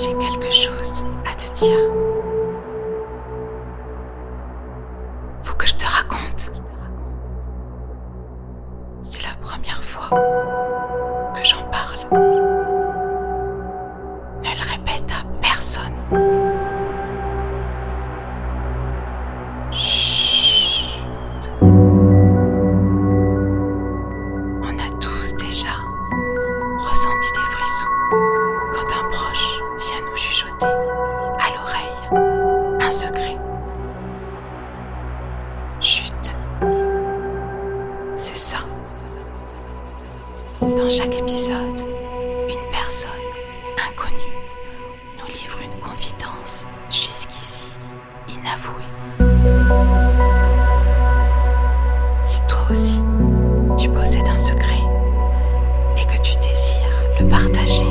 J'ai quelque chose à te dire. Faut que je te raconte. C'est la première fois un secret. Chut. C'est ça. Dans chaque épisode, une personne inconnue nous livre une confidence jusqu'ici inavouée. Si toi aussi, tu possèdes un secret et que tu désires le partager,